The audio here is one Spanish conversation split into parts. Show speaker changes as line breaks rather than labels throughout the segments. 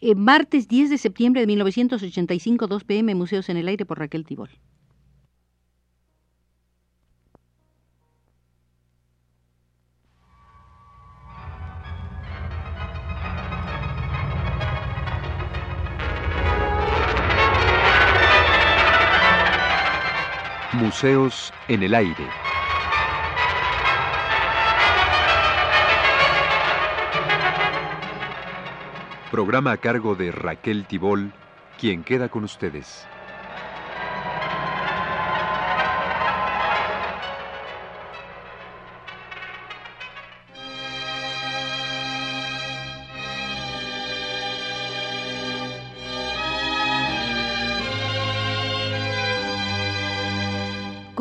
Eh, martes 10 de septiembre de 1985, 2 pm, Museos en el Aire por Raquel Tibol.
Museos en el Aire. Programa a cargo de Raquel Tibol, quien queda con ustedes.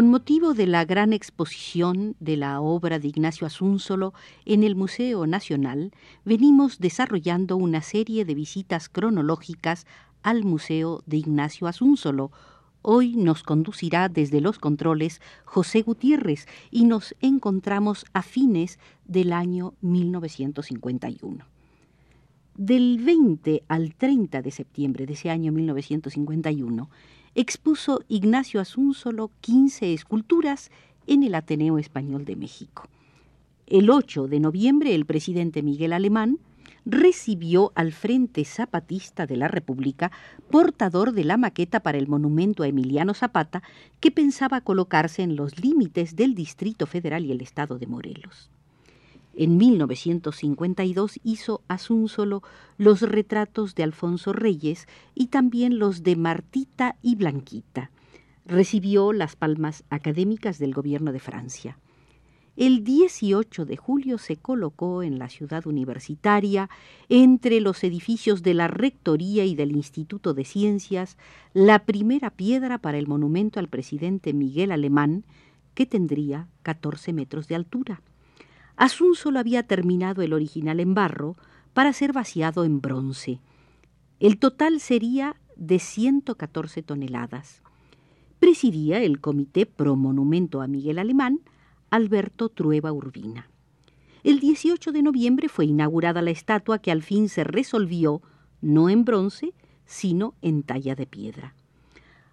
Con motivo de la gran exposición de la obra de Ignacio Asúnzolo en el Museo Nacional, venimos desarrollando una serie de visitas cronológicas al Museo de Ignacio Asúnzolo. Hoy nos conducirá desde los controles José Gutiérrez y nos encontramos a fines del año 1951. Del 20 al 30 de septiembre de ese año 1951, expuso Ignacio Asúnzolo 15 esculturas en el Ateneo Español de México. El 8 de noviembre, el presidente Miguel Alemán recibió al Frente Zapatista de la República, portador de la maqueta para el monumento a Emiliano Zapata, que pensaba colocarse en los límites del Distrito Federal y el Estado de Morelos. En 1952 hizo Asúnzolo los retratos de Alfonso Reyes y también los de Martita y Blanquita. Recibió las palmas académicas del gobierno de Francia. El 18 de julio se colocó en la ciudad universitaria, entre los edificios de la Rectoría y del Instituto de Ciencias, la primera piedra para el monumento al presidente Miguel Alemán, que tendría 14 metros de altura. Asun había terminado el original en barro para ser vaciado en bronce. El total sería de 114 toneladas. Presidía el Comité Pro Monumento a Miguel Alemán Alberto Trueba Urbina. El 18 de noviembre fue inaugurada la estatua que al fin se resolvió no en bronce, sino en talla de piedra.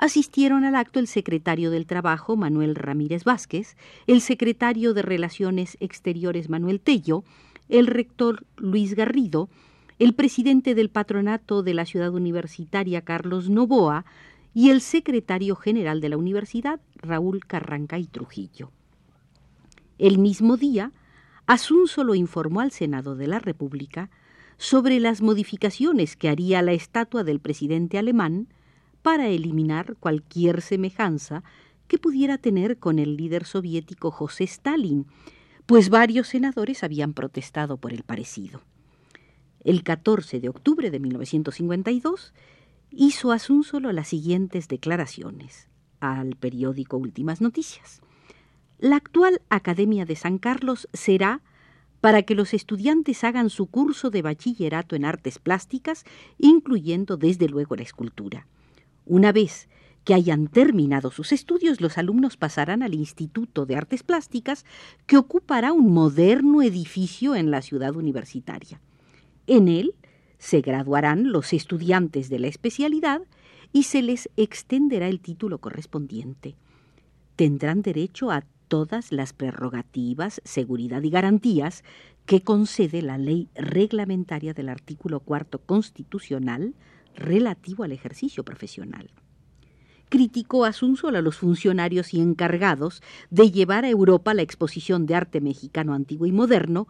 Asistieron al acto el secretario del Trabajo, Manuel Ramírez Vázquez, el secretario de Relaciones Exteriores, Manuel Tello, el rector Luis Garrido, el presidente del patronato de la ciudad universitaria, Carlos Novoa, y el secretario general de la universidad, Raúl Carranca y Trujillo. El mismo día, Asunzo lo informó al Senado de la República sobre las modificaciones que haría la estatua del presidente alemán para eliminar cualquier semejanza que pudiera tener con el líder soviético José Stalin, pues varios senadores habían protestado por el parecido. El 14 de octubre de 1952 hizo Asúnzolo las siguientes declaraciones al periódico Últimas Noticias. La actual Academia de San Carlos será para que los estudiantes hagan su curso de bachillerato en artes plásticas, incluyendo desde luego la escultura. Una vez que hayan terminado sus estudios, los alumnos pasarán al Instituto de Artes Plásticas, que ocupará un moderno edificio en la ciudad universitaria. En él se graduarán los estudiantes de la especialidad y se les extenderá el título correspondiente. Tendrán derecho a todas las prerrogativas, seguridad y garantías que concede la ley reglamentaria del artículo cuarto constitucional relativo al ejercicio profesional. Criticó a a los funcionarios y encargados de llevar a Europa la exposición de arte mexicano antiguo y moderno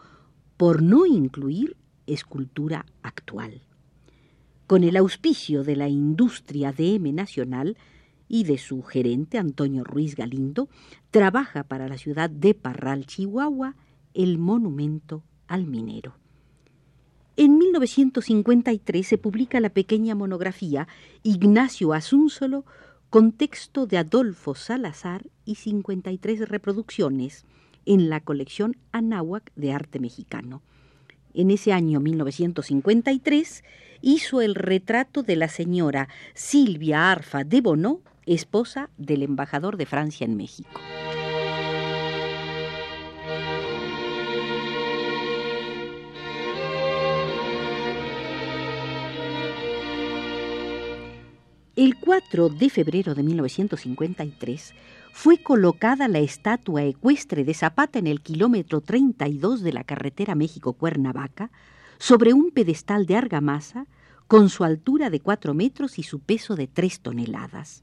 por no incluir escultura actual. Con el auspicio de la industria DM Nacional y de su gerente Antonio Ruiz Galindo, trabaja para la ciudad de Parral, Chihuahua, el monumento al minero. En 1953 se publica la pequeña monografía Ignacio Asúnzolo con texto de Adolfo Salazar y 53 reproducciones en la colección Anáhuac de arte mexicano. En ese año 1953 hizo el retrato de la señora Silvia Arfa de Bonó, esposa del embajador de Francia en México. El 4 de febrero de 1953 fue colocada la estatua ecuestre de Zapata en el kilómetro 32 de la carretera México-Cuernavaca, sobre un pedestal de argamasa, con su altura de 4 metros y su peso de 3 toneladas.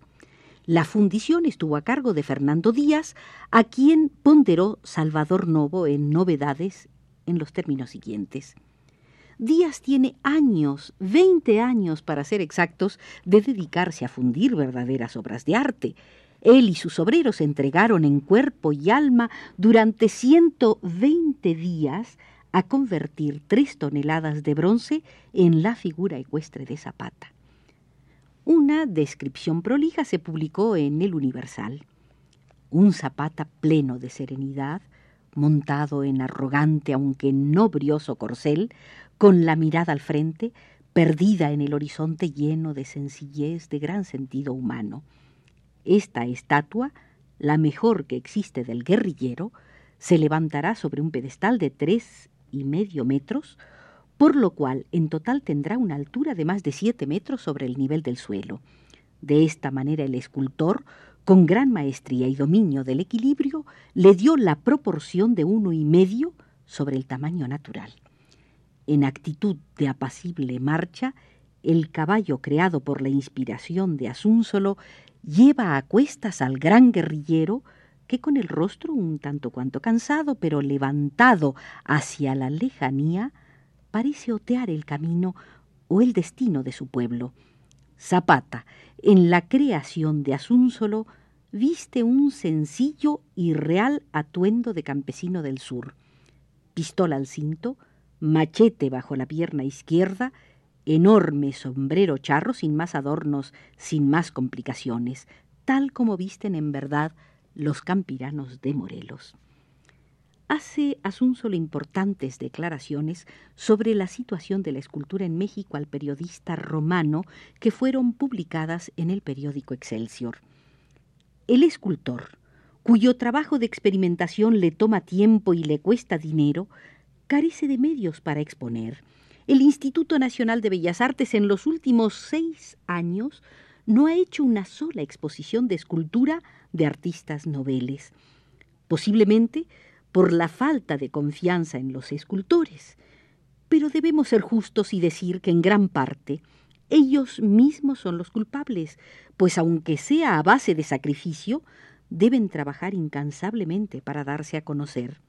La fundición estuvo a cargo de Fernando Díaz, a quien ponderó Salvador Novo en novedades en los términos siguientes. Díaz tiene años, 20 años para ser exactos, de dedicarse a fundir verdaderas obras de arte. Él y sus obreros entregaron en cuerpo y alma durante 120 días a convertir tres toneladas de bronce en la figura ecuestre de Zapata. Una descripción prolija se publicó en El Universal. Un Zapata pleno de serenidad, montado en arrogante aunque no brioso corcel, con la mirada al frente, perdida en el horizonte lleno de sencillez, de gran sentido humano. Esta estatua, la mejor que existe del guerrillero, se levantará sobre un pedestal de tres y medio metros, por lo cual en total tendrá una altura de más de siete metros sobre el nivel del suelo. De esta manera el escultor, con gran maestría y dominio del equilibrio, le dio la proporción de uno y medio sobre el tamaño natural. En actitud de apacible marcha, el caballo creado por la inspiración de Asúnsolo lleva a cuestas al gran guerrillero, que con el rostro un tanto cuanto cansado, pero levantado hacia la lejanía, parece otear el camino o el destino de su pueblo. Zapata, en la creación de Asúnsolo, viste un sencillo y real atuendo de campesino del sur. Pistola al cinto, machete bajo la pierna izquierda, enorme sombrero charro sin más adornos, sin más complicaciones, tal como visten en verdad los campiranos de Morelos. Hace solo importantes declaraciones sobre la situación de la escultura en México al periodista romano que fueron publicadas en el periódico Excelsior. El escultor, cuyo trabajo de experimentación le toma tiempo y le cuesta dinero, carece de medios para exponer. El Instituto Nacional de Bellas Artes en los últimos seis años no ha hecho una sola exposición de escultura de artistas noveles, posiblemente por la falta de confianza en los escultores. Pero debemos ser justos y decir que en gran parte ellos mismos son los culpables, pues aunque sea a base de sacrificio, deben trabajar incansablemente para darse a conocer.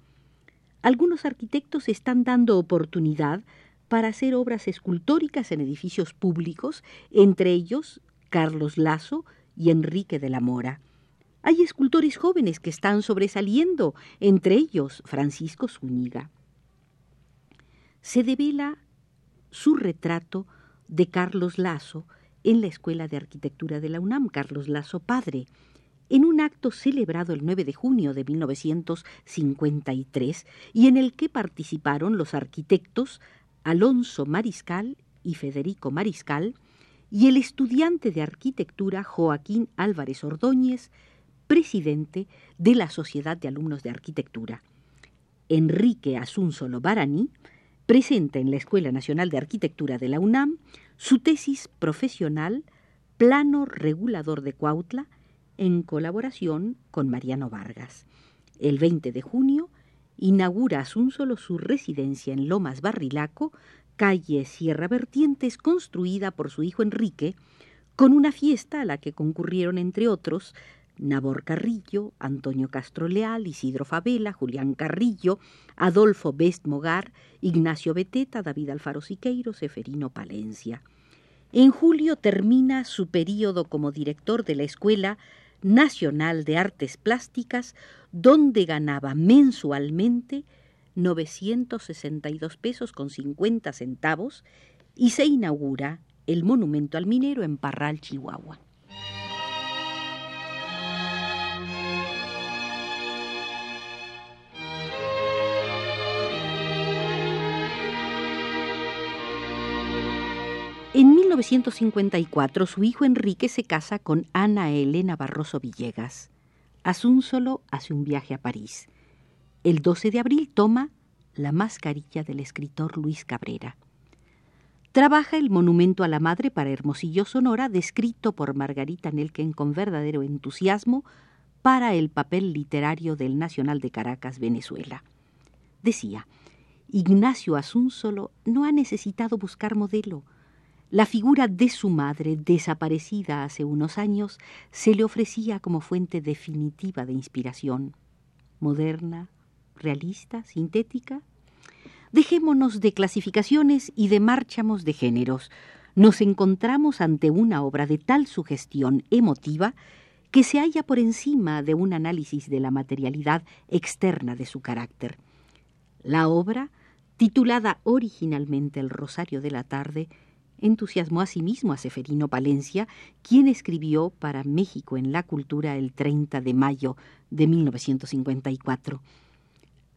Algunos arquitectos están dando oportunidad para hacer obras escultóricas en edificios públicos, entre ellos Carlos Lazo y Enrique de la Mora. Hay escultores jóvenes que están sobresaliendo, entre ellos Francisco Zúñiga. Se devela su retrato de Carlos Lazo en la Escuela de Arquitectura de la UNAM, Carlos Lazo Padre, en un acto celebrado el 9 de junio de 1953 y en el que participaron los arquitectos Alonso Mariscal y Federico Mariscal, y el estudiante de arquitectura Joaquín Álvarez Ordóñez, presidente de la Sociedad de Alumnos de Arquitectura. Enrique Asunsolo Barani presenta en la Escuela Nacional de Arquitectura de la UNAM su tesis profesional Plano Regulador de Cuautla en colaboración con Mariano Vargas. El 20 de junio inaugura Asunsolo su residencia en Lomas Barrilaco calle Sierra Vertientes construida por su hijo Enrique, con una fiesta a la que concurrieron, entre otros, Nabor Carrillo, Antonio Castro Leal, Isidro Favela, Julián Carrillo, Adolfo Best Mogar, Ignacio Beteta, David Alfaro Siqueiro, Seferino Palencia. En julio termina su período como director de la Escuela Nacional de Artes Plásticas, donde ganaba mensualmente 962 pesos con 50 centavos y se inaugura el monumento al minero en Parral, Chihuahua. 1954 su hijo Enrique se casa con Ana Elena Barroso Villegas. Asúnsolo hace un viaje a París. El 12 de abril toma la mascarilla del escritor Luis Cabrera. trabaja el monumento a la madre para Hermosillo, Sonora, descrito por Margarita Nelken con verdadero entusiasmo para el papel literario del Nacional de Caracas, Venezuela. Decía, Ignacio Asúnzolo no ha necesitado buscar modelo. La figura de su madre, desaparecida hace unos años, se le ofrecía como fuente definitiva de inspiración. Moderna, realista, sintética. Dejémonos de clasificaciones y de márchamos de géneros. Nos encontramos ante una obra de tal sugestión emotiva que se halla por encima de un análisis de la materialidad externa de su carácter. La obra, titulada originalmente El Rosario de la Tarde, entusiasmó asimismo a Seferino Palencia, quien escribió para México en la Cultura el 30 de mayo de 1954.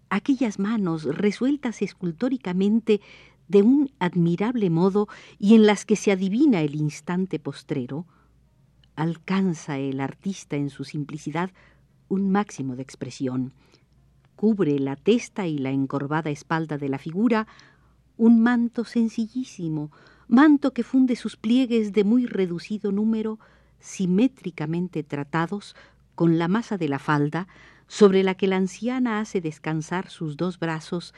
Aquellas manos resueltas escultóricamente de un admirable modo y en las que se adivina el instante postrero, alcanza el artista en su simplicidad un máximo de expresión. Cubre la testa y la encorvada espalda de la figura un manto sencillísimo, manto que funde sus pliegues de muy reducido número, simétricamente tratados, con la masa de la falda, sobre la que la anciana hace descansar sus dos brazos,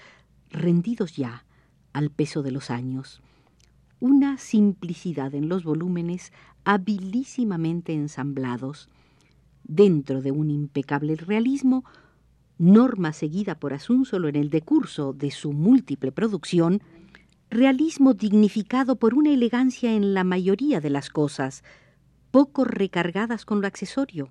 rendidos ya al peso de los años. Una simplicidad en los volúmenes habilísimamente ensamblados, dentro de un impecable realismo, norma seguida por Asúnzolo en el decurso de su múltiple producción, realismo dignificado por una elegancia en la mayoría de las cosas, poco recargadas con lo accesorio.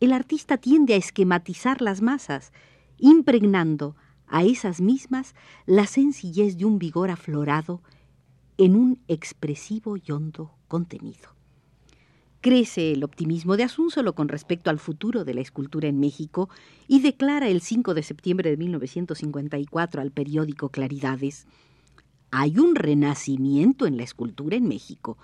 El artista tiende a esquematizar las masas, impregnando a esas mismas la sencillez de un vigor aflorado en un expresivo y hondo contenido. Crece el optimismo de Asúnzolo con respecto al futuro de la escultura en México y declara el 5 de septiembre de 1954 al periódico Claridades hay un renacimiento en la escultura en México.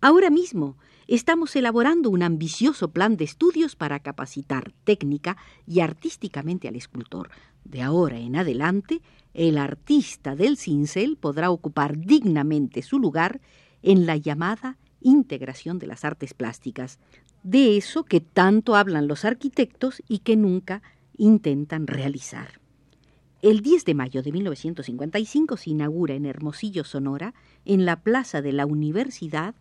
Ahora mismo estamos elaborando un ambicioso plan de estudios para capacitar técnica y artísticamente al escultor. De ahora en adelante, el artista del cincel podrá ocupar dignamente su lugar en la llamada integración de las artes plásticas, de eso que tanto hablan los arquitectos y que nunca intentan realizar. El 10 de mayo de 1955 se inaugura en Hermosillo, Sonora, en la Plaza de la Universidad,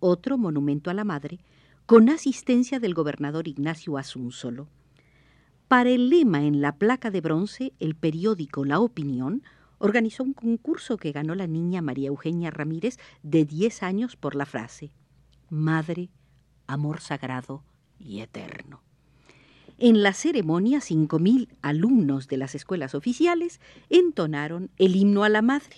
otro monumento a la madre, con asistencia del gobernador Ignacio Asunzolo. Para el lema en la placa de bronce, el periódico La Opinión organizó un concurso que ganó la niña María Eugenia Ramírez de 10 años por la frase Madre, amor sagrado y eterno. En la ceremonia, 5.000 alumnos de las escuelas oficiales entonaron el himno a la madre.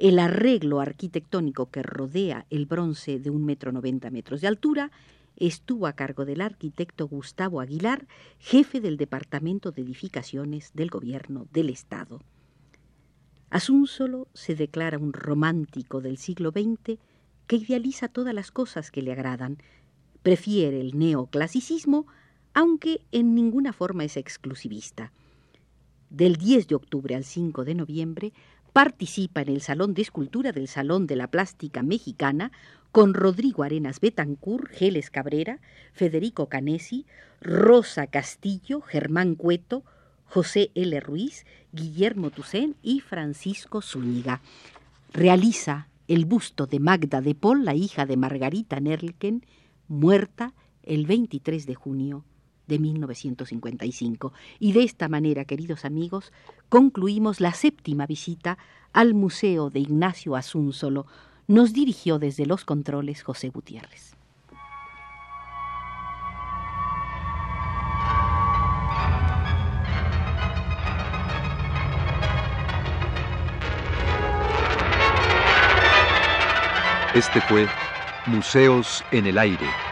El arreglo arquitectónico que rodea el bronce de un metro noventa metros de altura estuvo a cargo del arquitecto Gustavo Aguilar, jefe del Departamento de Edificaciones del Gobierno del Estado. Asúnzolo se declara un romántico del siglo XX que idealiza todas las cosas que le agradan, prefiere el neoclasicismo aunque en ninguna forma es exclusivista. Del 10 de octubre al 5 de noviembre participa en el Salón de Escultura del Salón de la Plástica Mexicana con Rodrigo Arenas Betancourt, Geles Cabrera, Federico Canesi, Rosa Castillo, Germán Cueto, José L. Ruiz, Guillermo Tucén y Francisco Zúñiga. Realiza el busto de Magda de Paul, la hija de Margarita Nerlken, muerta el 23 de junio de 1955. Y de esta manera, queridos amigos, concluimos la séptima visita al Museo de Ignacio Asúnzolo. Nos dirigió desde los controles José Gutiérrez.
Este fue Museos en el Aire.